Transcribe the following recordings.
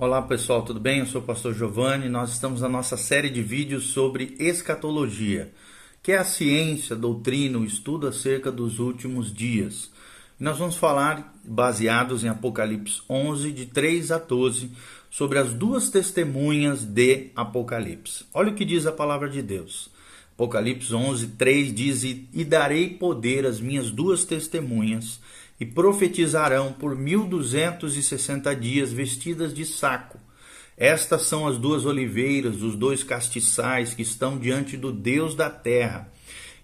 Olá pessoal, tudo bem? Eu sou o pastor Giovanni. Nós estamos na nossa série de vídeos sobre escatologia, que é a ciência, a doutrina, o estudo acerca dos últimos dias. Nós vamos falar, baseados em Apocalipse 11, de 3 a 12, sobre as duas testemunhas de Apocalipse. Olha o que diz a palavra de Deus. Apocalipse 11, 3 diz: E darei poder às minhas duas testemunhas e profetizarão por mil duzentos e sessenta dias vestidas de saco. Estas são as duas oliveiras, os dois castiçais que estão diante do Deus da terra.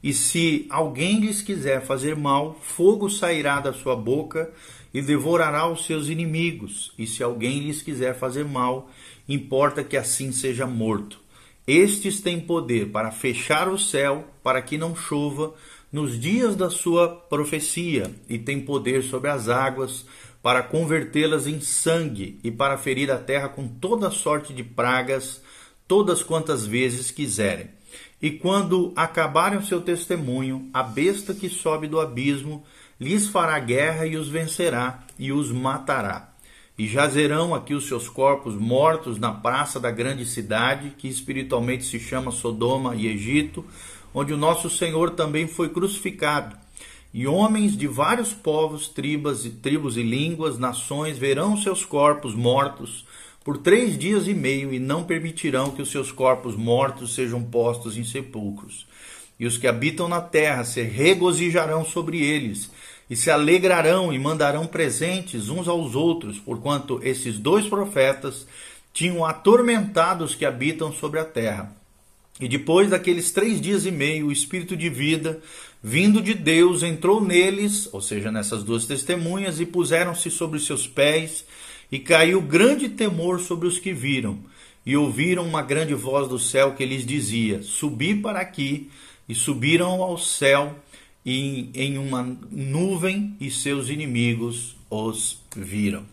E se alguém lhes quiser fazer mal, fogo sairá da sua boca e devorará os seus inimigos. E se alguém lhes quiser fazer mal, importa que assim seja morto. Estes têm poder para fechar o céu, para que não chova, nos dias da sua profecia e tem poder sobre as águas para convertê-las em sangue e para ferir a terra com toda sorte de pragas, todas quantas vezes quiserem. E quando acabarem o seu testemunho, a besta que sobe do abismo lhes fará guerra e os vencerá e os matará. E jazerão aqui os seus corpos mortos na praça da grande cidade, que espiritualmente se chama Sodoma e Egito, onde o nosso Senhor também foi crucificado. E homens de vários povos, tribos e tribos e línguas, nações verão seus corpos mortos por três dias e meio e não permitirão que os seus corpos mortos sejam postos em sepulcros. E os que habitam na terra se regozijarão sobre eles e se alegrarão e mandarão presentes uns aos outros, porquanto esses dois profetas tinham atormentado os que habitam sobre a terra. E depois daqueles três dias e meio, o Espírito de vida, vindo de Deus, entrou neles, ou seja, nessas duas testemunhas, e puseram-se sobre seus pés, e caiu grande temor sobre os que viram. E ouviram uma grande voz do céu que lhes dizia: Subi para aqui, e subiram ao céu e em uma nuvem, e seus inimigos os viram.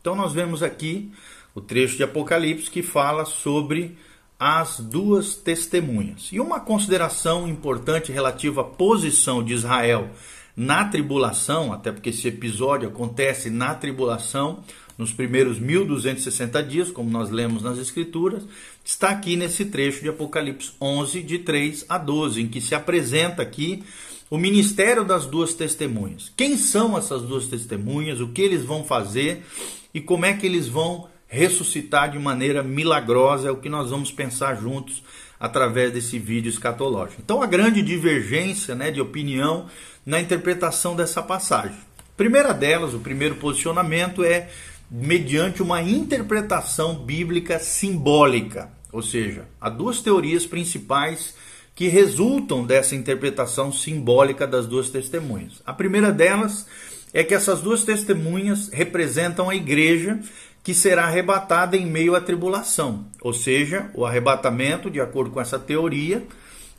Então, nós vemos aqui o trecho de Apocalipse que fala sobre as duas testemunhas. E uma consideração importante relativa à posição de Israel na tribulação, até porque esse episódio acontece na tribulação, nos primeiros 1260 dias, como nós lemos nas Escrituras, está aqui nesse trecho de Apocalipse 11, de 3 a 12, em que se apresenta aqui o ministério das duas testemunhas. Quem são essas duas testemunhas, o que eles vão fazer e como é que eles vão ressuscitar de maneira milagrosa, é o que nós vamos pensar juntos através desse vídeo escatológico. Então, a grande divergência né, de opinião na interpretação dessa passagem. primeira delas, o primeiro posicionamento é mediante uma interpretação bíblica simbólica, ou seja, há duas teorias principais que resultam dessa interpretação simbólica das duas testemunhas. A primeira delas é que essas duas testemunhas representam a igreja que será arrebatada em meio à tribulação. Ou seja, o arrebatamento, de acordo com essa teoria,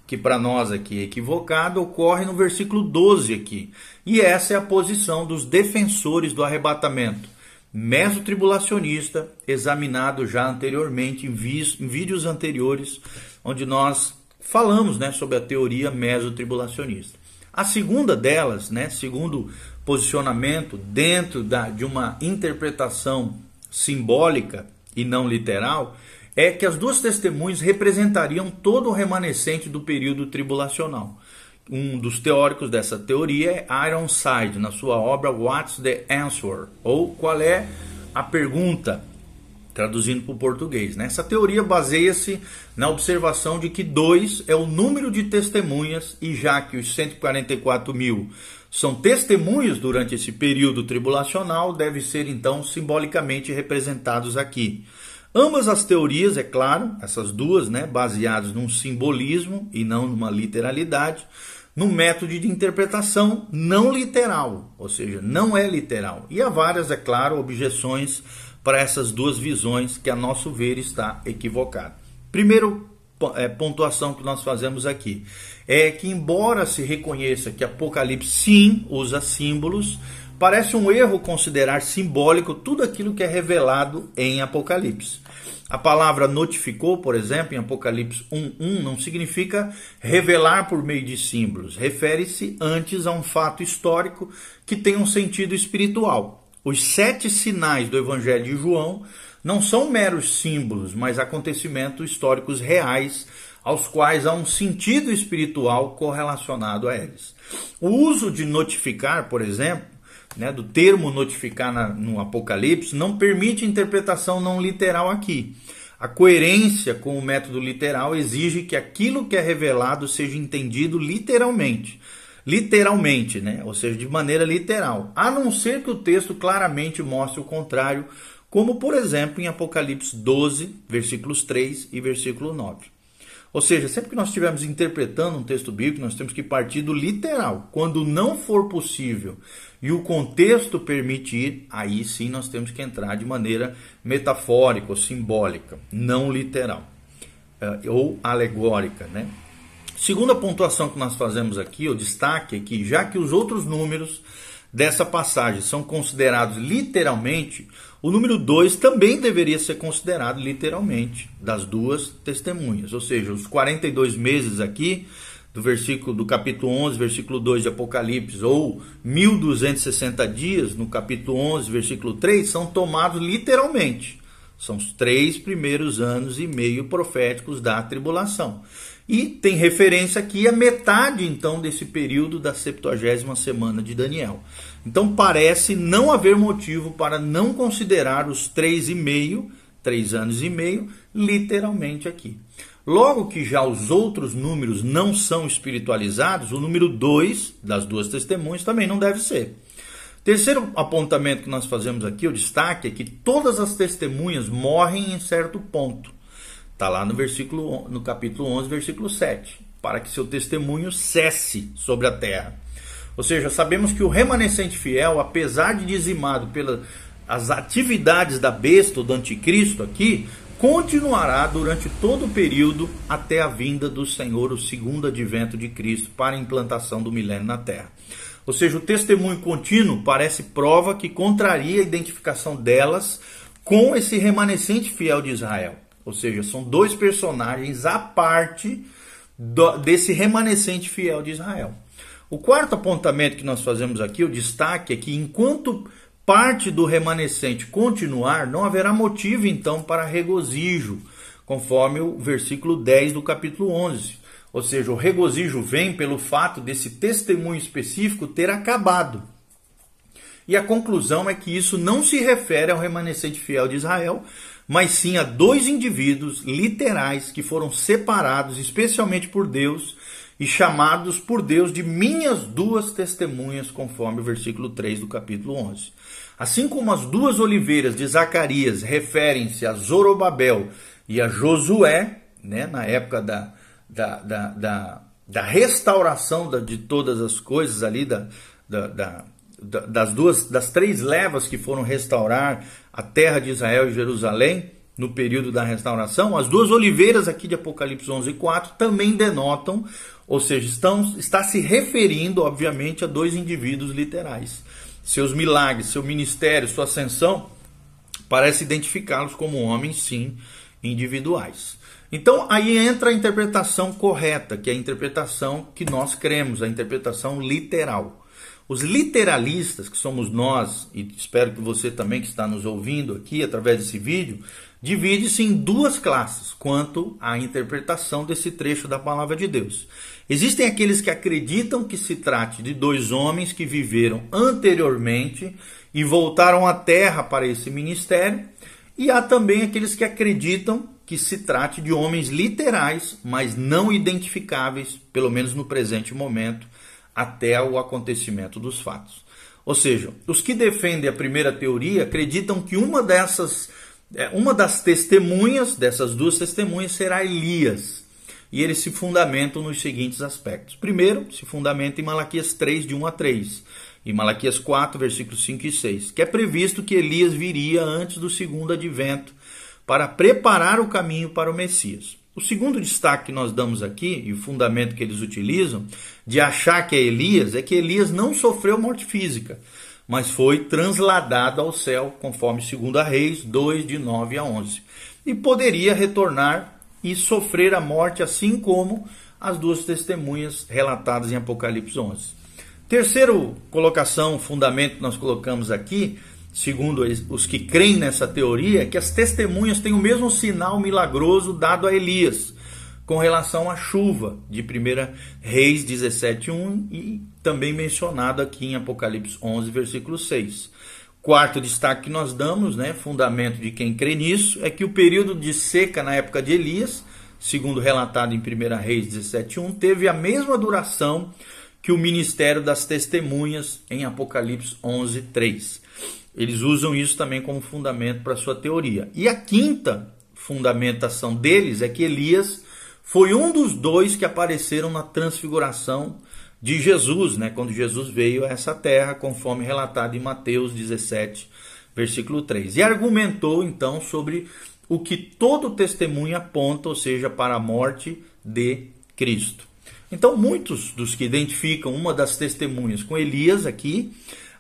que para nós aqui é equivocado, ocorre no versículo 12 aqui. E essa é a posição dos defensores do arrebatamento. Mesotribulacionista, examinado já anteriormente em, em vídeos anteriores, onde nós falamos né, sobre a teoria mesotribulacionista. A segunda delas, né, segundo posicionamento dentro da, de uma interpretação simbólica e não literal, é que as duas testemunhas representariam todo o remanescente do período tribulacional. Um dos teóricos dessa teoria é Ironside, na sua obra What's the Answer? ou Qual é a pergunta? Traduzindo para o português. Né? Essa teoria baseia-se na observação de que dois é o número de testemunhas, e já que os 144 mil são testemunhos durante esse período tribulacional, devem ser então simbolicamente representados aqui. Ambas as teorias, é claro, essas duas, né, baseadas num simbolismo e não numa literalidade, no método de interpretação não literal, ou seja, não é literal. E há várias, é claro, objeções para essas duas visões que, a nosso ver, está equivocada. Primeiro pontuação que nós fazemos aqui é que, embora se reconheça que Apocalipse sim usa símbolos, parece um erro considerar simbólico tudo aquilo que é revelado em Apocalipse. A palavra notificou, por exemplo, em Apocalipse 1:1 não significa revelar por meio de símbolos, refere-se antes a um fato histórico que tem um sentido espiritual. Os sete sinais do Evangelho de João não são meros símbolos, mas acontecimentos históricos reais aos quais há um sentido espiritual correlacionado a eles. O uso de notificar, por exemplo, né, do termo notificar na, no Apocalipse, não permite interpretação não literal aqui. A coerência com o método literal exige que aquilo que é revelado seja entendido literalmente. Literalmente, né? ou seja, de maneira literal, a não ser que o texto claramente mostre o contrário, como por exemplo em Apocalipse 12, versículos 3 e versículo 9. Ou seja, sempre que nós estivermos interpretando um texto bíblico, nós temos que partir do literal. Quando não for possível e o contexto permitir, aí sim nós temos que entrar de maneira metafórica ou simbólica, não literal eh, ou alegórica, né? Segunda pontuação que nós fazemos aqui, o destaque é que já que os outros números dessa passagem são considerados literalmente, o número 2 também deveria ser considerado literalmente das duas testemunhas, ou seja, os 42 meses aqui do versículo do capítulo 11, versículo 2 de Apocalipse, ou 1260 dias no capítulo 11, versículo 3, são tomados literalmente. São os três primeiros anos e meio proféticos da tribulação. E tem referência aqui a metade então desse período da 70 semana de Daniel. Então parece não haver motivo para não considerar os três e meio, três anos e meio, literalmente aqui. Logo que já os outros números não são espiritualizados, o número 2 das duas testemunhas também não deve ser. Terceiro apontamento que nós fazemos aqui, o destaque, é que todas as testemunhas morrem em certo ponto. Está lá no versículo no capítulo 11, versículo 7, para que seu testemunho cesse sobre a terra. Ou seja, sabemos que o remanescente fiel, apesar de dizimado pelas atividades da besta ou do anticristo aqui, continuará durante todo o período até a vinda do Senhor, o segundo advento de Cristo, para a implantação do milênio na terra. Ou seja, o testemunho contínuo parece prova que contraria a identificação delas com esse remanescente fiel de Israel. Ou seja, são dois personagens à parte do, desse remanescente fiel de Israel. O quarto apontamento que nós fazemos aqui, o destaque, é que enquanto parte do remanescente continuar, não haverá motivo então para regozijo, conforme o versículo 10 do capítulo 11. Ou seja, o regozijo vem pelo fato desse testemunho específico ter acabado. E a conclusão é que isso não se refere ao remanescente fiel de Israel, mas sim a dois indivíduos literais que foram separados especialmente por Deus e chamados por Deus de minhas duas testemunhas, conforme o versículo 3 do capítulo 11. Assim como as duas oliveiras de Zacarias referem-se a Zorobabel e a Josué, né, na época da, da, da, da, da restauração de todas as coisas ali, da, da, da, das duas, das três levas que foram restaurar a terra de Israel e Jerusalém no período da restauração, as duas oliveiras aqui de Apocalipse 11 e 4 também denotam ou seja, estão, está se referindo, obviamente, a dois indivíduos literais. Seus milagres, seu ministério, sua ascensão, parece identificá-los como homens, sim, individuais. Então aí entra a interpretação correta, que é a interpretação que nós cremos, a interpretação literal. Os literalistas, que somos nós, e espero que você também que está nos ouvindo aqui através desse vídeo, divide-se em duas classes quanto à interpretação desse trecho da palavra de Deus. Existem aqueles que acreditam que se trate de dois homens que viveram anteriormente e voltaram à terra para esse ministério, e há também aqueles que acreditam que se trate de homens literais, mas não identificáveis, pelo menos no presente momento, até o acontecimento dos fatos. Ou seja, os que defendem a primeira teoria acreditam que uma dessas, é, uma das testemunhas, dessas duas testemunhas, será Elias. E eles se fundamentam nos seguintes aspectos. Primeiro, se fundamenta em Malaquias 3, de 1 a 3, e Malaquias 4, versículos 5 e 6, que é previsto que Elias viria antes do segundo advento para preparar o caminho para o Messias. O segundo destaque que nós damos aqui, e o fundamento que eles utilizam, de achar que é Elias, é que Elias não sofreu morte física, mas foi transladado ao céu, conforme 2 Reis 2, de 9 a 11. E poderia retornar e sofrer a morte, assim como as duas testemunhas relatadas em Apocalipse 11. Terceiro colocação, fundamento que nós colocamos aqui, segundo os que creem nessa teoria, é que as testemunhas têm o mesmo sinal milagroso dado a Elias com relação à chuva de 1 Reis 17:1 e também mencionado aqui em Apocalipse 11 versículo 6. Quarto destaque que nós damos, né, fundamento de quem crê nisso, é que o período de seca na época de Elias, segundo relatado em 1 Reis 17:1, teve a mesma duração que o ministério das testemunhas em Apocalipse 11:3. Eles usam isso também como fundamento para sua teoria. E a quinta fundamentação deles é que Elias foi um dos dois que apareceram na transfiguração de Jesus, né, quando Jesus veio a essa terra, conforme relatado em Mateus 17, versículo 3. E argumentou então sobre o que todo testemunho aponta, ou seja, para a morte de Cristo. Então, muitos dos que identificam uma das testemunhas com Elias aqui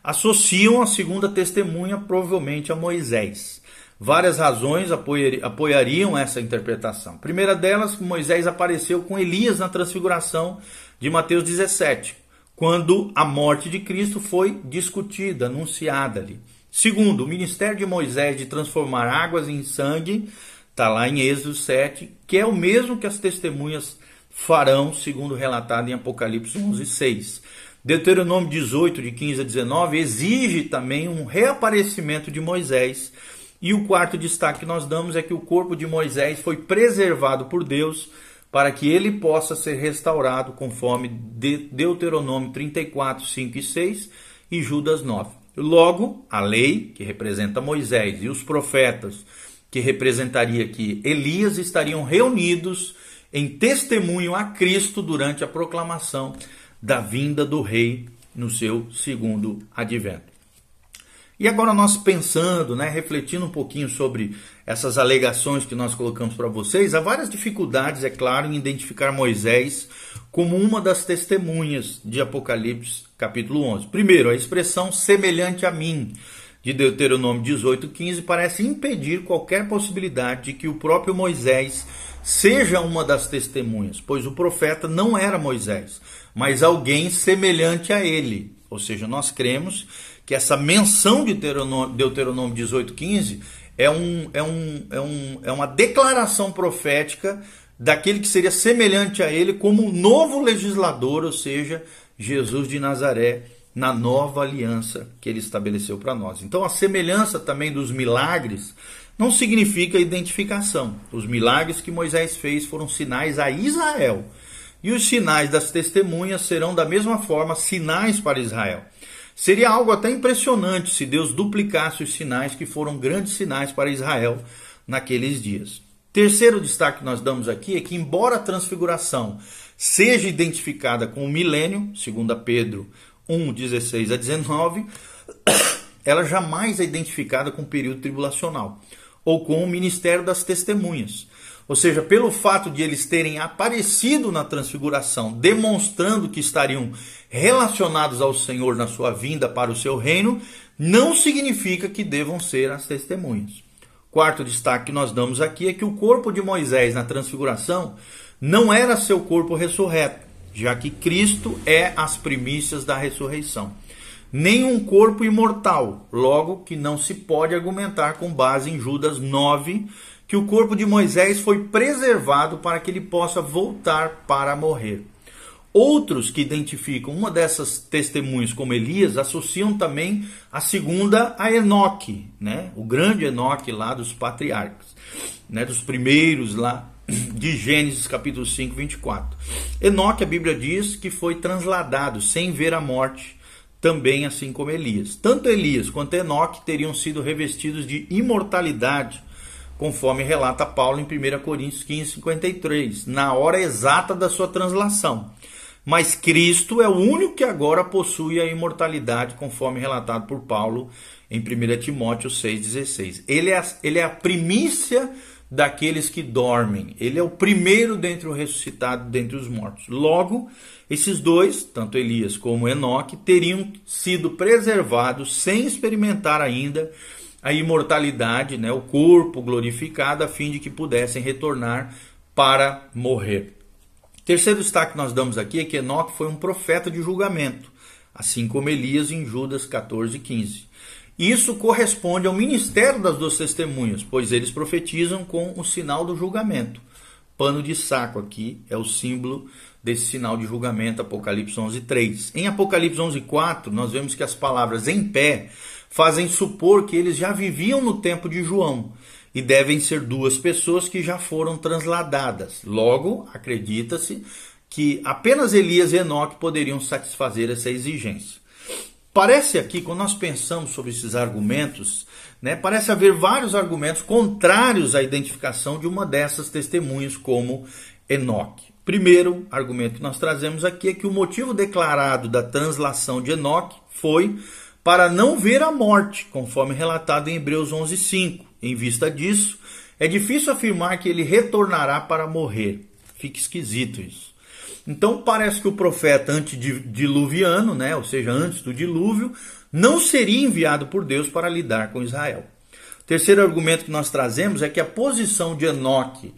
associam a segunda testemunha provavelmente a Moisés. Várias razões apoiariam essa interpretação. Primeira delas, Moisés apareceu com Elias na transfiguração de Mateus 17, quando a morte de Cristo foi discutida, anunciada ali. Segundo, o ministério de Moisés de transformar águas em sangue, está lá em Êxodo 7, que é o mesmo que as testemunhas farão, segundo relatado em Apocalipse 11, 6. Deuteronômio 18, de 15 a 19, exige também um reaparecimento de Moisés e o quarto destaque que nós damos é que o corpo de Moisés foi preservado por Deus para que ele possa ser restaurado conforme Deuteronômio 34, 5 e 6 e Judas 9. Logo, a lei, que representa Moisés, e os profetas, que representaria que Elias, estariam reunidos em testemunho a Cristo durante a proclamação da vinda do rei no seu segundo advento. E agora nós pensando, né, refletindo um pouquinho sobre essas alegações que nós colocamos para vocês, há várias dificuldades, é claro, em identificar Moisés como uma das testemunhas de Apocalipse capítulo 11. Primeiro, a expressão semelhante a mim de Deuteronômio 18:15 parece impedir qualquer possibilidade de que o próprio Moisés seja uma das testemunhas, pois o profeta não era Moisés, mas alguém semelhante a ele. Ou seja, nós cremos que essa menção de Deuteronômio 18,15 é, um, é, um, é, um, é uma declaração profética daquele que seria semelhante a ele como um novo legislador, ou seja, Jesus de Nazaré, na nova aliança que ele estabeleceu para nós. Então, a semelhança também dos milagres não significa identificação. Os milagres que Moisés fez foram sinais a Israel. E os sinais das testemunhas serão da mesma forma sinais para Israel. Seria algo até impressionante se Deus duplicasse os sinais que foram grandes sinais para Israel naqueles dias. Terceiro destaque que nós damos aqui é que, embora a transfiguração seja identificada com o milênio, segundo Pedro 1, 16 a 19, ela jamais é identificada com o período tribulacional ou com o ministério das testemunhas. Ou seja, pelo fato de eles terem aparecido na transfiguração, demonstrando que estariam relacionados ao Senhor na sua vinda para o seu reino, não significa que devam ser as testemunhas. Quarto destaque que nós damos aqui é que o corpo de Moisés na transfiguração não era seu corpo ressurreto, já que Cristo é as primícias da ressurreição. Nem um corpo imortal, logo que não se pode argumentar com base em Judas 9, que o corpo de Moisés foi preservado para que ele possa voltar para morrer. Outros que identificam uma dessas testemunhas como Elias associam também a segunda a Enoque, né? o grande Enoque lá dos patriarcas, né? dos primeiros lá de Gênesis capítulo 5, 24. Enoque, a Bíblia diz que foi transladado sem ver a morte, também assim como Elias. Tanto Elias quanto Enoque teriam sido revestidos de imortalidade conforme relata Paulo em 1 Coríntios 15, 53, na hora exata da sua translação. Mas Cristo é o único que agora possui a imortalidade, conforme relatado por Paulo em 1 Timóteo 6,16. Ele, é, ele é a primícia daqueles que dormem. Ele é o primeiro dentre o ressuscitado dentre os mortos. Logo, esses dois, tanto Elias como Enoque, teriam sido preservados sem experimentar ainda a imortalidade, né, o corpo glorificado, a fim de que pudessem retornar para morrer. Terceiro destaque que nós damos aqui é que Enoque foi um profeta de julgamento, assim como Elias em Judas 14, 15. Isso corresponde ao ministério das duas testemunhas, pois eles profetizam com o sinal do julgamento. Pano de saco aqui é o símbolo desse sinal de julgamento, Apocalipse 11:3. Em Apocalipse 11:4, nós vemos que as palavras em pé fazem supor que eles já viviam no tempo de João e devem ser duas pessoas que já foram transladadas. Logo, acredita-se que apenas Elias e Enoque poderiam satisfazer essa exigência. Parece aqui, quando nós pensamos sobre esses argumentos, né, parece haver vários argumentos contrários à identificação de uma dessas testemunhas como Enoque. Primeiro argumento que nós trazemos aqui é que o motivo declarado da translação de Enoque foi para não ver a morte, conforme relatado em Hebreus 11:5. Em vista disso, é difícil afirmar que ele retornará para morrer. Fica esquisito isso. Então parece que o profeta antediluviano, né, ou seja, antes do dilúvio, não seria enviado por Deus para lidar com Israel. O terceiro argumento que nós trazemos é que a posição de Enoque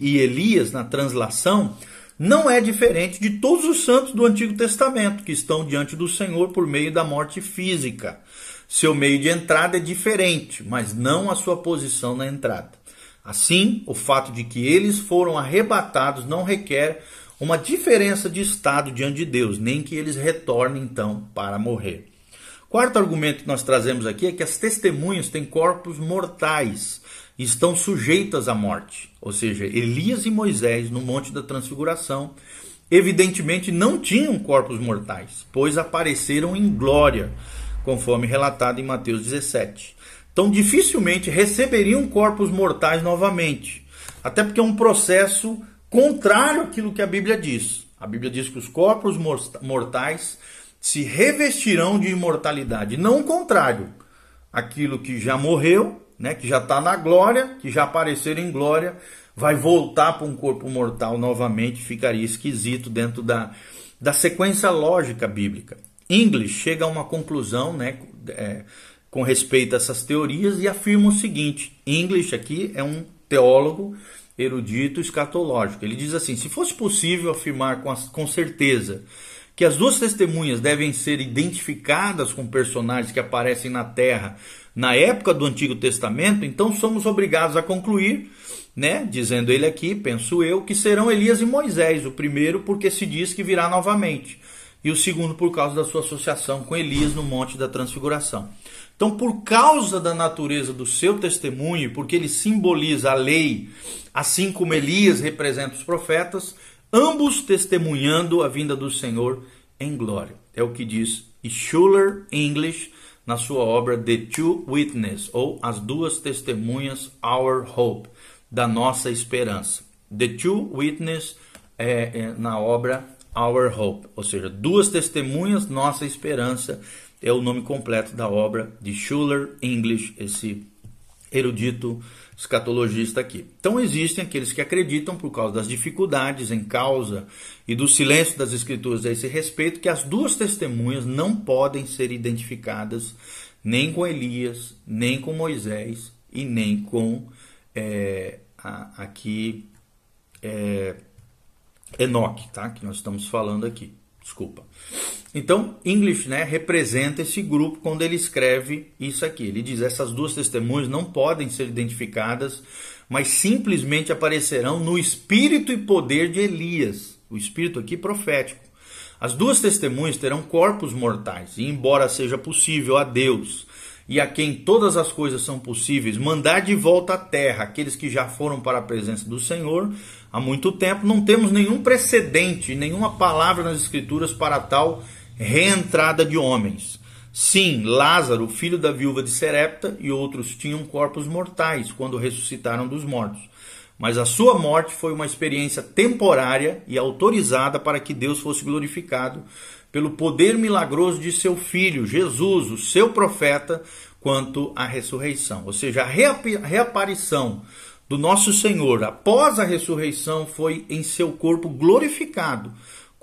e Elias na translação não é diferente de todos os santos do Antigo Testamento que estão diante do Senhor por meio da morte física. Seu meio de entrada é diferente, mas não a sua posição na entrada. Assim, o fato de que eles foram arrebatados não requer uma diferença de estado diante de Deus, nem que eles retornem então para morrer. Quarto argumento que nós trazemos aqui é que as testemunhas têm corpos mortais e estão sujeitas à morte. Ou seja, Elias e Moisés, no Monte da Transfiguração, evidentemente não tinham corpos mortais, pois apareceram em glória, conforme relatado em Mateus 17. Então, dificilmente receberiam corpos mortais novamente, até porque é um processo contrário àquilo que a Bíblia diz. A Bíblia diz que os corpos mortais se revestirão de imortalidade, não o contrário. Aquilo que já morreu, né, que já está na glória, que já apareceu em glória, vai voltar para um corpo mortal novamente, ficaria esquisito dentro da, da sequência lógica bíblica. English chega a uma conclusão né, é, com respeito a essas teorias e afirma o seguinte: English aqui é um teólogo erudito escatológico. Ele diz assim: se fosse possível afirmar com, com certeza que as duas testemunhas devem ser identificadas com personagens que aparecem na Terra na época do Antigo Testamento, então somos obrigados a concluir, né, dizendo ele aqui, penso eu, que serão Elias e Moisés, o primeiro porque se diz que virá novamente, e o segundo por causa da sua associação com Elias no Monte da Transfiguração. Então, por causa da natureza do seu testemunho, porque ele simboliza a lei, assim como Elias representa os profetas, ambos testemunhando a vinda do Senhor em glória. É o que diz Schuller English na sua obra The Two Witnesses, ou As Duas Testemunhas, Our Hope, da nossa esperança. The Two Witnesses é, é, na obra Our Hope, ou seja, duas testemunhas, nossa esperança é o nome completo da obra de Schuller English, esse erudito escatologista aqui. Então existem aqueles que acreditam, por causa das dificuldades em causa e do silêncio das escrituras a esse respeito, que as duas testemunhas não podem ser identificadas nem com Elias, nem com Moisés e nem com é, a, aqui é, Enoque, tá? que nós estamos falando aqui. Desculpa. Então, English né, representa esse grupo quando ele escreve isso aqui. Ele diz: essas duas testemunhas não podem ser identificadas, mas simplesmente aparecerão no espírito e poder de Elias. O espírito aqui profético. As duas testemunhas terão corpos mortais, e embora seja possível a Deus e a quem todas as coisas são possíveis, mandar de volta à terra aqueles que já foram para a presença do Senhor há muito tempo, não temos nenhum precedente, nenhuma palavra nas Escrituras para tal reentrada de homens. Sim, Lázaro, filho da viúva de Serepta, e outros tinham corpos mortais quando ressuscitaram dos mortos. Mas a sua morte foi uma experiência temporária e autorizada para que Deus fosse glorificado pelo poder milagroso de seu filho, Jesus, o seu profeta, quanto à ressurreição. Ou seja, a reaparição do nosso Senhor após a ressurreição foi em seu corpo glorificado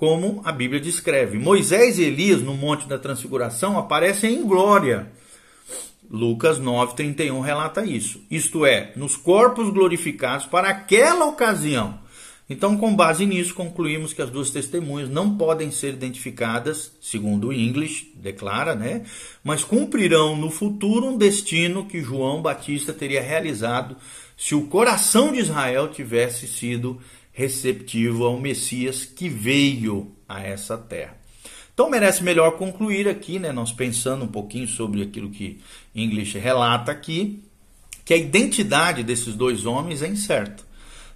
como a Bíblia descreve. Moisés e Elias, no Monte da Transfiguração, aparecem em glória. Lucas 9,31 relata isso. Isto é, nos corpos glorificados para aquela ocasião. Então, com base nisso, concluímos que as duas testemunhas não podem ser identificadas, segundo o English declara, né? Mas cumprirão no futuro um destino que João Batista teria realizado se o coração de Israel tivesse sido receptivo ao Messias que veio a essa terra. Então merece melhor concluir aqui, né? Nós pensando um pouquinho sobre aquilo que English relata aqui, que a identidade desses dois homens é incerta.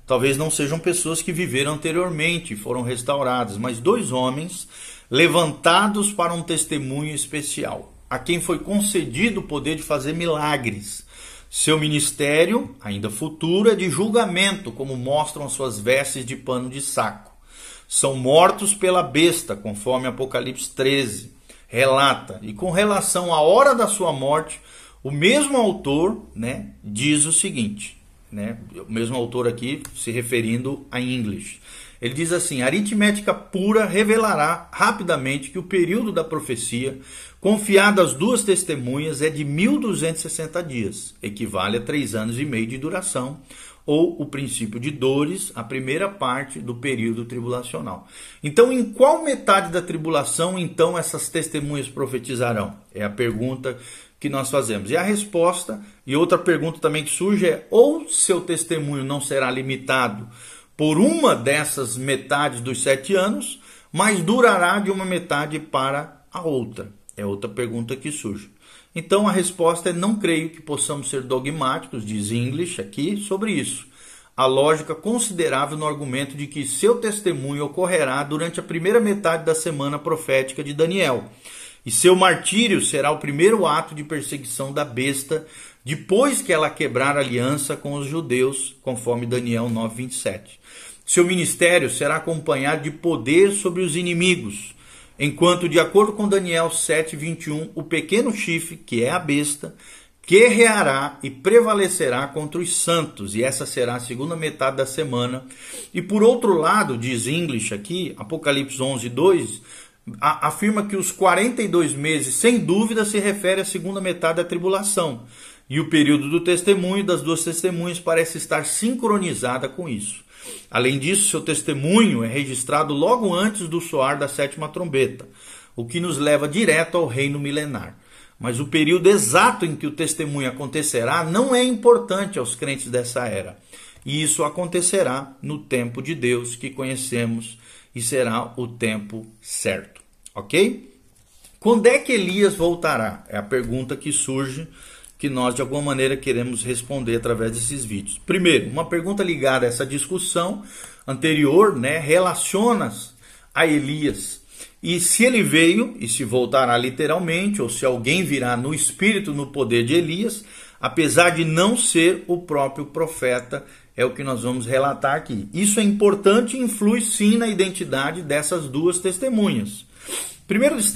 Talvez não sejam pessoas que viveram anteriormente foram restauradas, mas dois homens levantados para um testemunho especial, a quem foi concedido o poder de fazer milagres. Seu ministério, ainda futuro, é de julgamento, como mostram as suas vestes de pano de saco. São mortos pela besta, conforme Apocalipse 13 relata. E com relação à hora da sua morte, o mesmo autor né, diz o seguinte: né? O mesmo autor aqui se referindo a English. Ele diz assim: aritmética pura revelará rapidamente que o período da profecia, confiado às duas testemunhas, é de 1260 dias, equivale a três anos e meio de duração, ou o princípio de dores, a primeira parte do período tribulacional. Então, em qual metade da tribulação então essas testemunhas profetizarão? É a pergunta que nós fazemos. E a resposta, e outra pergunta também que surge é: ou seu testemunho não será limitado por uma dessas metades dos sete anos, mas durará de uma metade para a outra? É outra pergunta que surge. Então a resposta é: não creio que possamos ser dogmáticos, diz English aqui, sobre isso. A lógica considerável no argumento de que seu testemunho ocorrerá durante a primeira metade da semana profética de Daniel e seu martírio será o primeiro ato de perseguição da besta, depois que ela quebrar aliança com os judeus, conforme Daniel 9:27. Seu ministério será acompanhado de poder sobre os inimigos, enquanto, de acordo com Daniel 7:21, o pequeno chifre, que é a besta, guerreará e prevalecerá contra os santos, e essa será a segunda metade da semana. E por outro lado, diz English aqui, Apocalipse 11, 2, afirma que os 42 meses, sem dúvida, se refere à segunda metade da tribulação. E o período do testemunho das duas testemunhas parece estar sincronizada com isso. Além disso, seu testemunho é registrado logo antes do soar da sétima trombeta, o que nos leva direto ao reino milenar. Mas o período exato em que o testemunho acontecerá não é importante aos crentes dessa era. E isso acontecerá no tempo de Deus que conhecemos e será o tempo certo, ok? Quando é que Elias voltará? É a pergunta que surge que nós de alguma maneira queremos responder através desses vídeos. Primeiro, uma pergunta ligada a essa discussão anterior, né, relaciona a Elias. E se ele veio e se voltará literalmente, ou se alguém virá no espírito, no poder de Elias, apesar de não ser o próprio profeta é o que nós vamos relatar aqui. Isso é importante e influi sim na identidade dessas duas testemunhas. Primeiro destaque